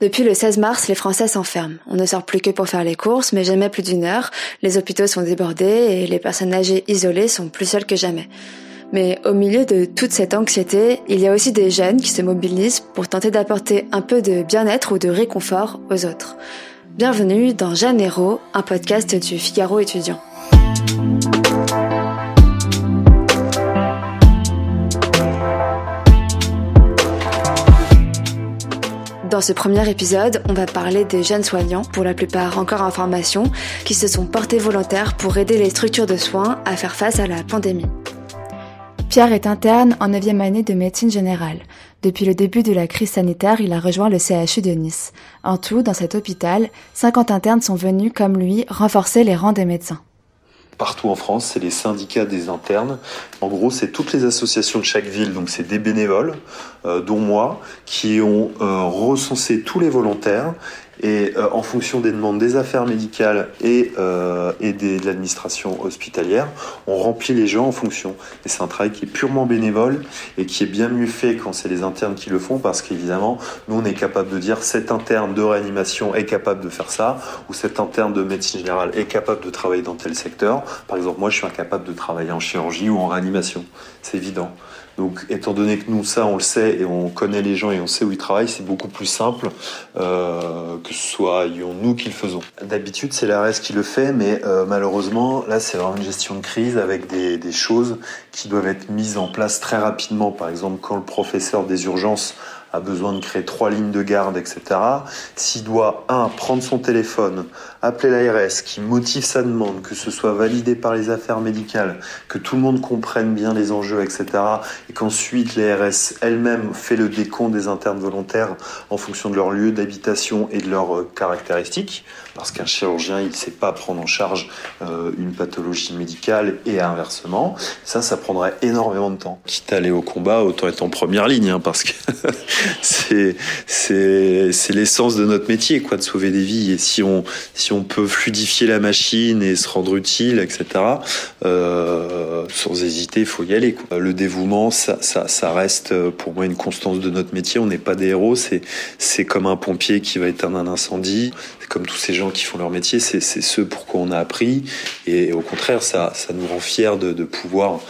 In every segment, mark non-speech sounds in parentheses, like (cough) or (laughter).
Depuis le 16 mars, les Français s'enferment. On ne sort plus que pour faire les courses, mais jamais plus d'une heure. Les hôpitaux sont débordés et les personnes âgées isolées sont plus seules que jamais. Mais au milieu de toute cette anxiété, il y a aussi des jeunes qui se mobilisent pour tenter d'apporter un peu de bien-être ou de réconfort aux autres. Bienvenue dans Jeanne Héros, un podcast du Figaro étudiant. Dans ce premier épisode, on va parler des jeunes soignants, pour la plupart encore en formation, qui se sont portés volontaires pour aider les structures de soins à faire face à la pandémie. Pierre est interne en 9e année de médecine générale. Depuis le début de la crise sanitaire, il a rejoint le CHU de Nice. En tout, dans cet hôpital, 50 internes sont venus, comme lui, renforcer les rangs des médecins partout en France, c'est les syndicats des internes. En gros, c'est toutes les associations de chaque ville, donc c'est des bénévoles, euh, dont moi, qui ont euh, recensé tous les volontaires et euh, en fonction des demandes des affaires médicales et, euh, de l'administration hospitalière, on remplit les gens en fonction. Et c'est un travail qui est purement bénévole et qui est bien mieux fait quand c'est les internes qui le font parce qu'évidemment, nous on est capable de dire cet interne de réanimation est capable de faire ça ou cet interne de médecine générale est capable de travailler dans tel secteur. Par exemple, moi je suis incapable de travailler en chirurgie ou en réanimation. C'est évident. Donc, étant donné que nous, ça, on le sait et on connaît les gens et on sait où ils travaillent, c'est beaucoup plus simple euh, que ce soit nous qui le faisons. D'habitude, c'est l'ARS qui le fait, mais euh, malheureusement, là, c'est vraiment une gestion de crise avec des, des choses qui doivent être mises en place très rapidement. Par exemple, quand le professeur des urgences a besoin de créer trois lignes de garde, etc., s'il doit, un, prendre son téléphone, appeler l'ARS, qui motive sa demande, que ce soit validé par les affaires médicales, que tout le monde comprenne bien les enjeux, etc., et qu'ensuite l'ARS elle-même fait le décompte des internes volontaires en fonction de leur lieu d'habitation et de leurs euh, caractéristiques, parce qu'un chirurgien, il ne sait pas prendre en charge euh, une pathologie médicale et inversement. Ça, ça prendrait énormément de temps. Quitte à aller au combat, autant être en première ligne, hein, parce que (laughs) c'est c'est l'essence de notre métier, quoi, de sauver des vies. Et si on si on peut fluidifier la machine et se rendre utile, etc. Euh, sans hésiter, il faut y aller. Le dévouement, ça, ça, ça reste pour moi une constance de notre métier. On n'est pas des héros. C'est c'est comme un pompier qui va éteindre un incendie comme tous ces gens qui font leur métier, c'est ce pour quoi on a appris. Et au contraire, ça, nous rend fiers de, de pouvoir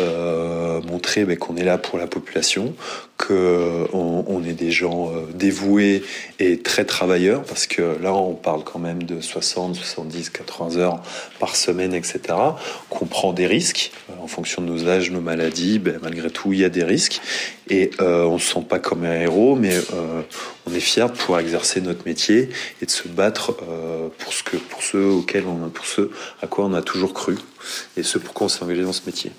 euh, montrer ben, qu'on est là pour la population, qu'on on est des gens euh, dévoués et très travailleurs, parce que là, on parle quand même de 60, 70, 80 heures par semaine, etc. Qu'on prend des risques euh, en fonction de nos âges, nos maladies. Ben, malgré tout, il y a des risques. Et euh, on se sent pas comme un héros, mais euh, on est fier de pouvoir exercer notre métier et de se battre euh, pour ce pour ceux auxquels on, pour ceux à quoi on a toujours cru et ce pourquoi on s'est engagé dans ce métier.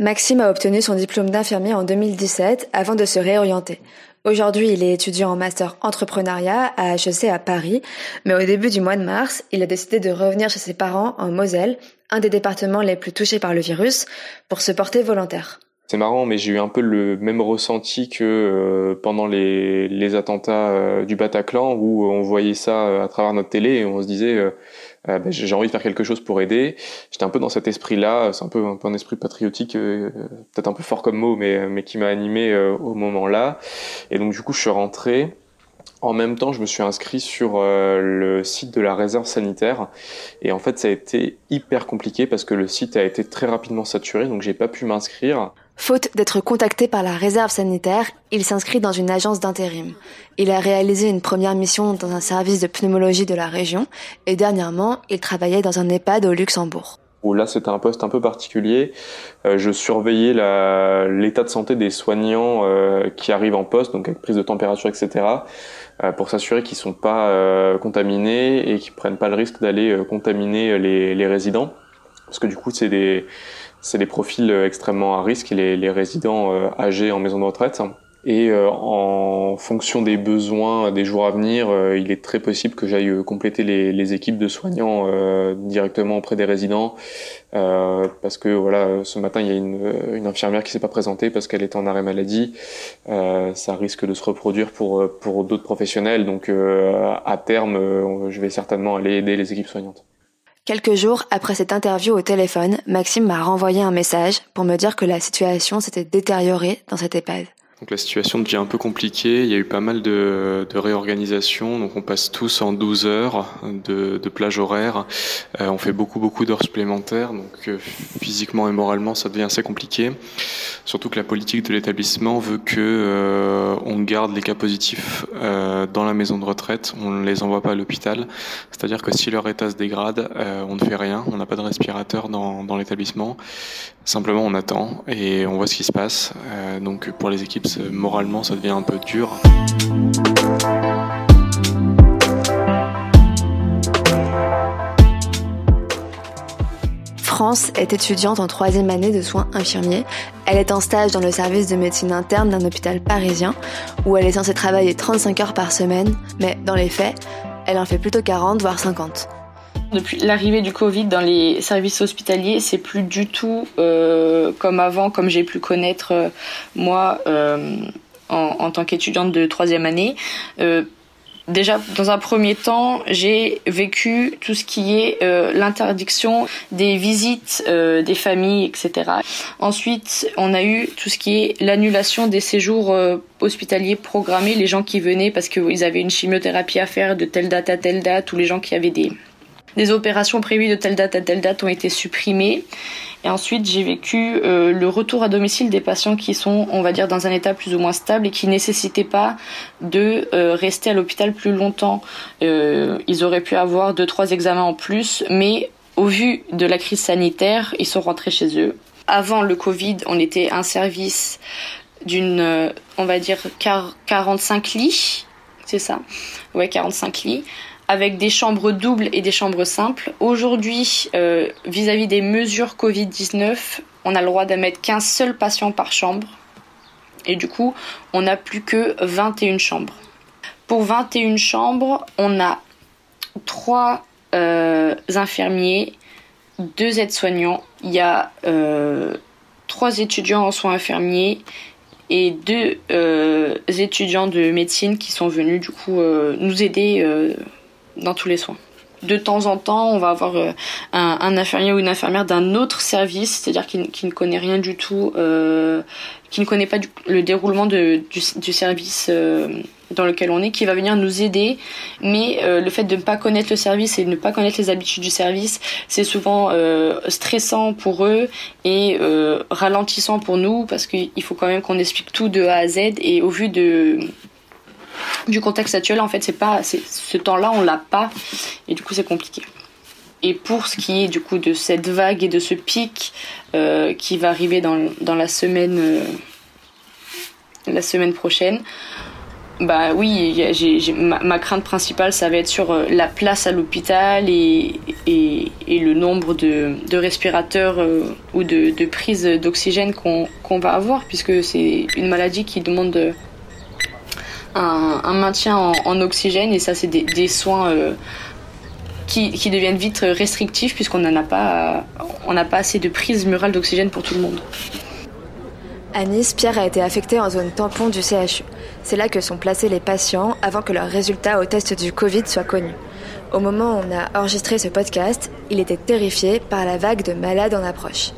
Maxime a obtenu son diplôme d'infirmier en 2017 avant de se réorienter. Aujourd'hui, il est étudiant en master entrepreneuriat à HEC à Paris, mais au début du mois de mars, il a décidé de revenir chez ses parents en Moselle, un des départements les plus touchés par le virus, pour se porter volontaire. C'est marrant, mais j'ai eu un peu le même ressenti que euh, pendant les, attentats euh, du Bataclan, où on voyait ça euh, à travers notre télé et on se disait ben, j'ai envie de faire quelque chose pour aider. J'étais un peu dans cet esprit-là, c'est un peu, un peu un esprit patriotique, peut-être un peu fort comme mot, mais, mais qui m'a animé au moment-là. Et donc du coup, je suis rentré. En même temps, je me suis inscrit sur le site de la réserve sanitaire et en fait, ça a été hyper compliqué parce que le site a été très rapidement saturé, donc j'ai pas pu m'inscrire. Faute d'être contacté par la réserve sanitaire, il s'inscrit dans une agence d'intérim. Il a réalisé une première mission dans un service de pneumologie de la région et dernièrement, il travaillait dans un EHPAD au Luxembourg. Là, c'était un poste un peu particulier. Euh, je surveillais l'état de santé des soignants euh, qui arrivent en poste, donc avec prise de température, etc., euh, pour s'assurer qu'ils sont pas contaminés et qu'ils prennent pas le risque d'aller contaminer les, résidents. Parce que du coup, c'est des des profils extrêmement à risque, les, les résidents âgés en maison de retraite. Et euh, en fonction des besoins des jours à venir, il est très possible que j'aille compléter les, les, équipes de soignants directement auprès des résidents, parce que voilà, ce matin il y a une, une infirmière qui s'est pas présentée parce qu'elle est en arrêt maladie. ça risque de se reproduire pour pour d'autres professionnels, donc à terme, je vais certainement aller aider les équipes soignantes. Quelques jours après cette interview au téléphone, Maxime m'a renvoyé un message pour me dire que la situation s'était détériorée dans cette EHPAD. La situation devient un peu compliquée, il y a eu pas mal de, de réorganisation, donc on passe tous en 12 heures de, de plage horaire, euh, on fait beaucoup beaucoup d'heures supplémentaires, donc euh, physiquement et moralement ça devient assez compliqué, surtout que la politique de l'établissement veut que euh, on garde les cas positifs euh, dans la maison de retraite, on ne les envoie pas à l'hôpital, c'est-à-dire que si leur état se dégrade, on ne fait rien, on n'a pas de respirateur dans, dans l'établissement, simplement on attend et on voit ce qui se passe, donc pour les équipes moralement ça devient un peu dur. France est étudiante en troisième année de soins infirmiers. Elle est en stage dans le service de médecine interne d'un hôpital parisien où elle est censée travailler 35 heures par semaine, mais dans les faits, elle en fait plutôt 40 voire 50. Depuis l'arrivée du Covid dans les services hospitaliers, c'est plus du tout euh, comme avant, comme j'ai pu connaître euh, moi euh, en, tant qu'étudiante de troisième année. Déjà, dans un premier temps, j'ai vécu tout ce qui est l'interdiction des visites des familles, etc. Ensuite, on a eu tout ce qui est l'annulation des séjours hospitaliers programmés, les gens qui venaient parce qu'ils avaient une chimiothérapie à faire de telle date à telle date, ou les gens qui avaient des des opérations prévues de telle date à telle date ont été supprimées. Et ensuite, j'ai vécu euh, le retour à domicile des patients qui sont, on va dire, dans un état plus ou moins stable et qui nécessitaient pas de euh, rester à l'hôpital plus longtemps. Euh, ils auraient pu avoir deux, trois examens en plus, mais au vu de la crise sanitaire, ils sont rentrés chez eux. Avant le Covid, on était un service d'une, on va dire, 45 lits. C'est ça? Ouais, 45 lits avec des chambres doubles et des chambres simples. Aujourd'hui, euh, vis-à-vis des mesures Covid-19, on a le droit d'admettre qu'un seul patient par chambre. Et du coup, on n'a plus que 21 chambres. Pour 21 chambres, on a 3 euh, infirmiers, 2 aides-soignants, il y a euh, 3 étudiants en soins infirmiers et deux euh, étudiants de médecine qui sont venus du coup nous aider dans tous les soins. De temps en temps, on va avoir euh, un, un, infirmier ou une infirmière d'un autre service, c'est-à-dire qui, ne connaît rien du tout, euh, qui ne connaît pas le déroulement du, service euh, dans lequel on est, qui va venir nous aider. Mais le fait de ne pas connaître le service et de ne pas connaître les habitudes du service, c'est souvent stressant pour eux et ralentissant pour nous parce qu'il faut quand même qu'on explique tout de A à Z. Et au vu de du contexte actuel, en fait, c'est pas, ce temps-là, on l'a pas, et du coup, c'est compliqué. Et pour ce qui est du coup de cette vague et de ce pic euh, qui va arriver dans, dans la semaine, euh, la semaine prochaine, bah oui, ma, crainte principale, ça va être sur euh, la place à l'hôpital et, et, le nombre de, respirateurs ou de, prises d'oxygène qu'on, qu'on va avoir, puisque c'est une maladie qui demande un, un maintien en, en, oxygène et ça c'est des, des soins euh, qui, qui, deviennent vite restrictifs puisqu'on n'en a pas on n'a pas assez de prise murale d'oxygène pour tout le monde. À Nice, Pierre a été affecté en zone tampon du CHU. C'est là que sont placés les patients avant que leurs résultats au test du Covid soient connus. Au moment où on a enregistré ce podcast, il était terrifié par la vague de malades en approche.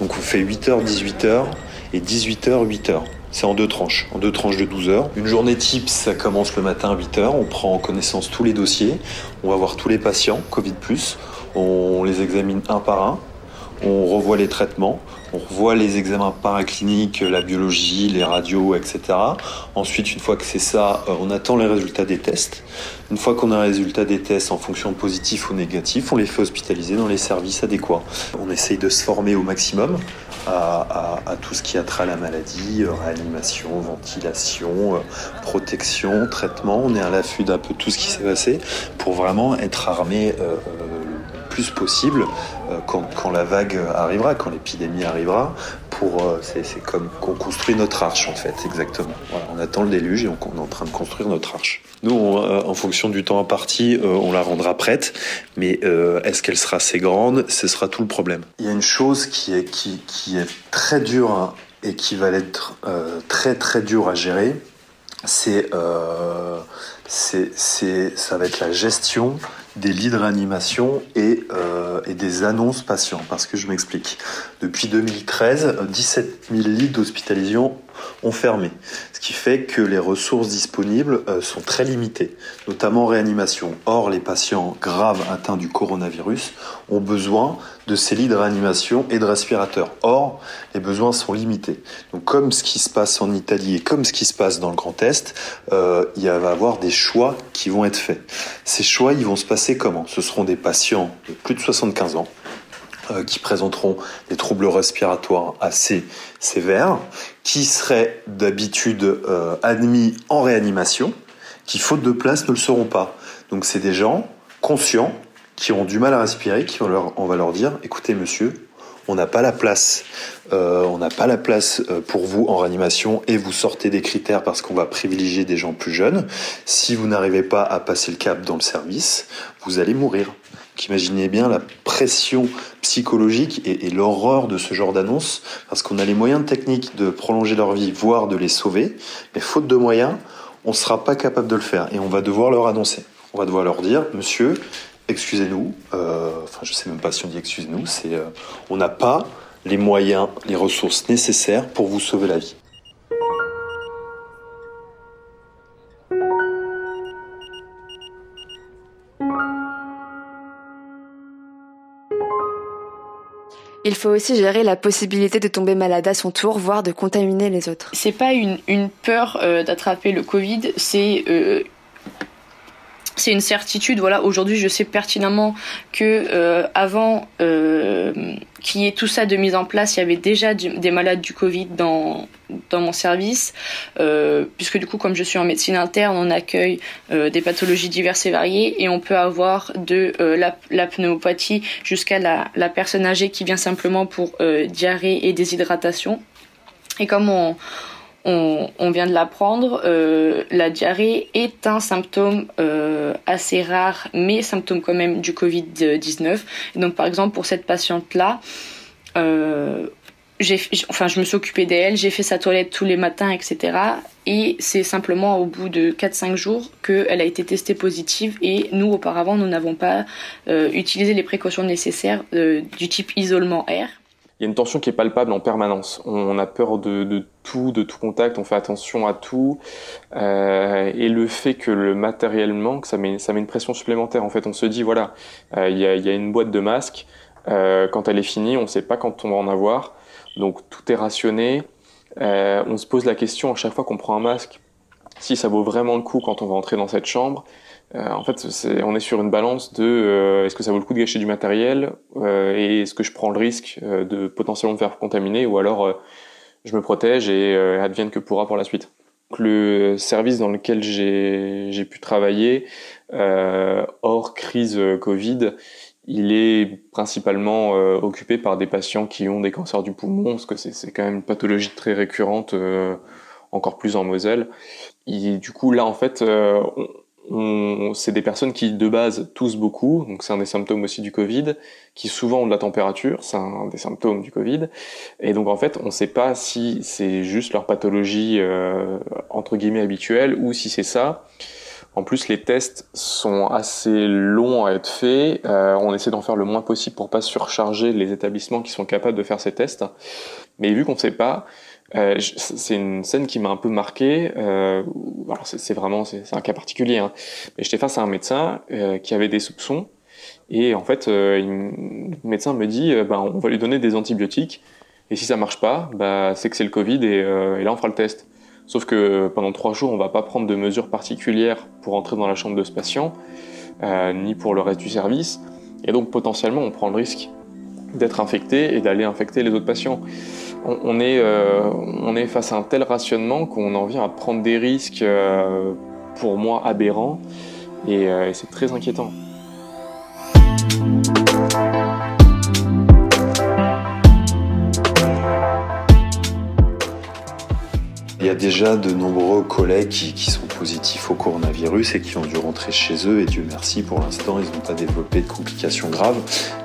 Donc on fait 8h, 18h et 18h, 8h. C'est en deux tranches, en deux tranches de 12 heures. Une journée type, ça commence le matin à 8 heures. On prend en connaissance tous les dossiers. On va voir tous les patients, Covid+. On les examine un par un. On revoit les traitements. On revoit les examens paracliniques, la biologie, les radios, etc. Ensuite, une fois que c'est ça, on attend les résultats des tests. Une fois qu'on a les résultats des tests en fonction de positif ou négatif, on les fait hospitaliser dans les services adéquats. On essaye de se former au maximum à, tout ce qui a trait à la maladie, réanimation, ventilation, protection, traitement. On est à l'affût d'un peu tout ce qui s'est passé pour vraiment être armé euh, le plus possible euh, quand, la vague arrivera, quand l'épidémie arrivera. Euh, c'est comme qu'on construit notre arche en fait, exactement. On attend le déluge et on, est en train de construire notre arche. Nous, euh, en fonction du temps imparti, euh, on la rendra prête, mais est-ce qu'elle sera assez grande? Ce sera tout le problème. Il y a une chose qui est, qui, est très dure hein, et qui va être très très dure à gérer, c'est ça va être la gestion des lits de réanimation et, euh, et, des annonces patients. Parce que je m'explique. Depuis 2013, 17 000 lits d'hospitalisation ont fermé. Ce qui fait que les ressources disponibles euh, sont très limitées, notamment en réanimation. Or, les patients graves atteints du coronavirus ont besoin de ces lits de réanimation et de respirateurs. Or, les besoins sont limités. Donc, comme ce qui se passe en Italie et comme ce qui se passe dans le Grand Est, euh, il va y avoir des choix qui vont être faits. Ces choix, ils vont se passer comment? Ce seront des patients de plus de 75 ans qui présenteront des troubles respiratoires assez sévères, qui seraient d'habitude euh, admis en réanimation, qui faute de place ne le seront pas. Donc c'est des gens conscients qui ont du mal à respirer, qui on, leur, va leur dire écoutez monsieur, on n'a pas la place, euh, on n'a pas la place pour vous en réanimation et vous sortez des critères parce qu'on va privilégier des gens plus jeunes. Si vous n'arrivez pas à passer le cap dans le service, vous allez mourir. Imaginez bien la pression psychologique et, l'horreur de ce genre d'annonce, parce qu'on a les moyens techniques de prolonger leur vie, voire de les sauver, mais faute de moyens, on ne sera pas capable de le faire et on va devoir leur annoncer. On va devoir leur dire, monsieur, excusez-nous, euh, enfin je sais même pas si on dit excusez-nous, c'est euh, on n'a pas les moyens, les ressources nécessaires pour vous sauver la vie. Il faut aussi gérer la possibilité de tomber malade à son tour, voire de contaminer les autres. C'est pas une, peur euh, d'attraper le Covid, c'est euh, c'est une certitude. Voilà, aujourd'hui, je sais pertinemment que euh, avant euh, qu'il y ait tout ça de mise en place, il y avait déjà des malades du Covid dans dans mon service, euh, puisque du coup, comme je suis en médecine interne, on accueille des pathologies diverses et variées, et on peut avoir de la, pneumopathie jusqu'à la, personne âgée qui vient simplement pour diarrhée et déshydratation. Et comme on, vient de l'apprendre, euh, la diarrhée est un symptôme euh, assez rare, mais symptôme quand même du Covid-19. Donc par exemple pour cette patiente-là, euh, enfin je me suis occupée d'elle, j'ai fait sa toilette tous les matins, etc. Et c'est simplement au bout de 4-5 jours qu'elle a été testée positive et nous auparavant nous n'avons pas euh, utilisé les précautions nécessaires du type isolement air a une tension qui est palpable en permanence. On a peur de, tout, de tout contact, on fait attention à tout. Euh, et le fait que le matériel manque, ça met, ça met une pression supplémentaire. En fait, on se dit, voilà, euh, il y, a, une boîte de masques. Euh, quand elle est finie, on ne sait pas quand on va en avoir. Donc tout est rationné. On se pose la question à chaque fois qu'on prend un masque, si ça vaut vraiment le coup quand on va entrer dans cette chambre. Euh, en fait, est, on est sur une balance de euh, est-ce que ça vaut le coup de gâcher du matériel euh, et est-ce que je prends le risque euh, de potentiellement me faire contaminer ou alors euh, je me protège et advienne que pourra pour la suite. Le service dans lequel j'ai pu travailler hors crise Covid, il est principalement occupé par des patients qui ont des cancers du poumon, parce que c'est quand même une pathologie très récurrente, encore plus en Moselle. Et du coup, là, en fait, on, c'est des personnes qui de base toussent beaucoup, donc c'est un des symptômes aussi du Covid, qui souvent ont de la température, c'est un des symptômes du Covid, et donc en fait on ne sait pas si c'est juste leur pathologie euh, entre guillemets habituelle ou si c'est ça. En plus les tests sont assez longs à être faits, euh, on essaie d'en faire le moins possible pour pas surcharger les établissements qui sont capables de faire ces tests, mais vu qu'on ne sait pas, euh, c'est une scène qui m'a un peu marqué. Euh, alors c'est vraiment c'est un cas particulier. Hein. Mais j'étais face à un médecin euh, qui avait des soupçons et en fait, euh, le médecin me dit, bah, on va lui donner des antibiotiques et si ça marche pas, bah, c'est que c'est le Covid et, et, là on fera le test. Sauf que pendant trois jours, on va pas prendre de mesures particulières pour entrer dans la chambre de ce patient, ni pour le reste du service. Et donc potentiellement, on prend le risque d'être infecté et d'aller infecter les autres patients on, est, euh, on est face à un tel rationnement qu'on en vient à prendre des risques, euh, pour moi, aberrants, et, euh, et c'est très inquiétant. Déjà de nombreux collègues qui, sont positifs au coronavirus et qui ont dû rentrer chez eux. Et Dieu merci, pour l'instant, ils n'ont pas développé de complications graves.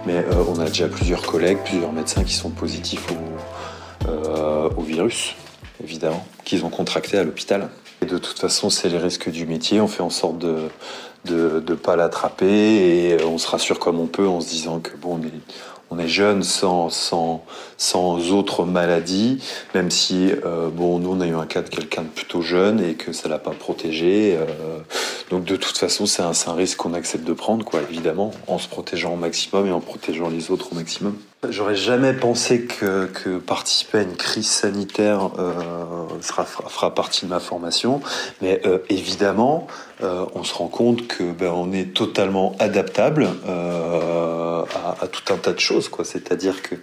Mais euh, on a déjà plusieurs collègues, plusieurs médecins qui sont positifs au, euh, au virus, évidemment, qu'ils ont contracté à l'hôpital. Et de toute façon, c'est les risques du métier. On fait en sorte de de ne pas l'attraper et on se rassure comme on peut en se disant que bon, on est, on est jeune sans, sans, sans autres maladies, même si, euh, bon, nous, on a eu un cas de quelqu'un de plutôt jeune et que ça l'a pas protégé. Euh, donc, de toute façon, c'est un, un risque qu'on accepte de prendre, quoi, évidemment, en se protégeant au maximum et en protégeant les autres au maximum. J'aurais jamais pensé que, participer à une crise sanitaire euh, fera partie de ma formation, mais euh, évidemment, euh, on se rend compte que ben, on est totalement adaptable euh, à, tout un tas de choses. C'est-à-dire que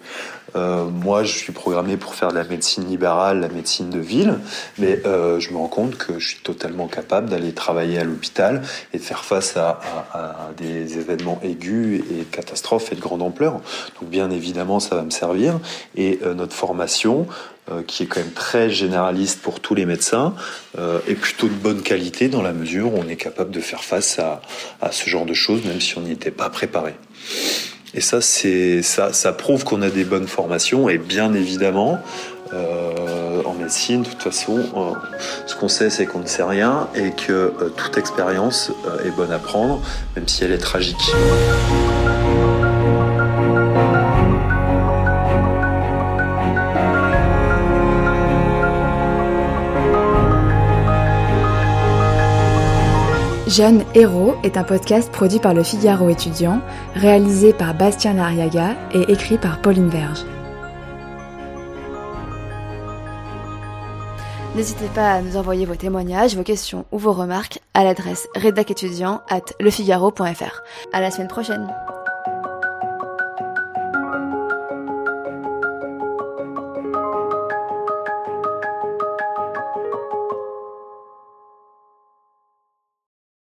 moi, je suis programmé pour faire de la médecine libérale, la médecine de ville, mais je me rends compte que je suis totalement capable d'aller travailler à l'hôpital et de faire face à, des événements aigus et catastrophes et de grande ampleur. Donc bien évidemment, ça va me servir. Et euh, notre formation, euh, qui est quand même très généraliste pour tous les médecins, euh, est plutôt de bonne qualité dans la mesure où on est capable de faire face à, ce genre de choses, même si on n'y était pas préparé. Et ça, ça, ça prouve qu'on a des bonnes formations. Et bien évidemment, en médecine, de toute façon, ce qu'on sait, c'est qu'on ne sait rien et que toute expérience est bonne à prendre, même si elle est tragique. Jeune Héros est un podcast produit par le Figaro étudiant, réalisé par Bastien Lariaga et écrit par Pauline Verge. N'hésitez pas à nous envoyer vos témoignages, vos questions ou vos remarques à l'adresse rédac at lefigaro.fr. À la semaine prochaine!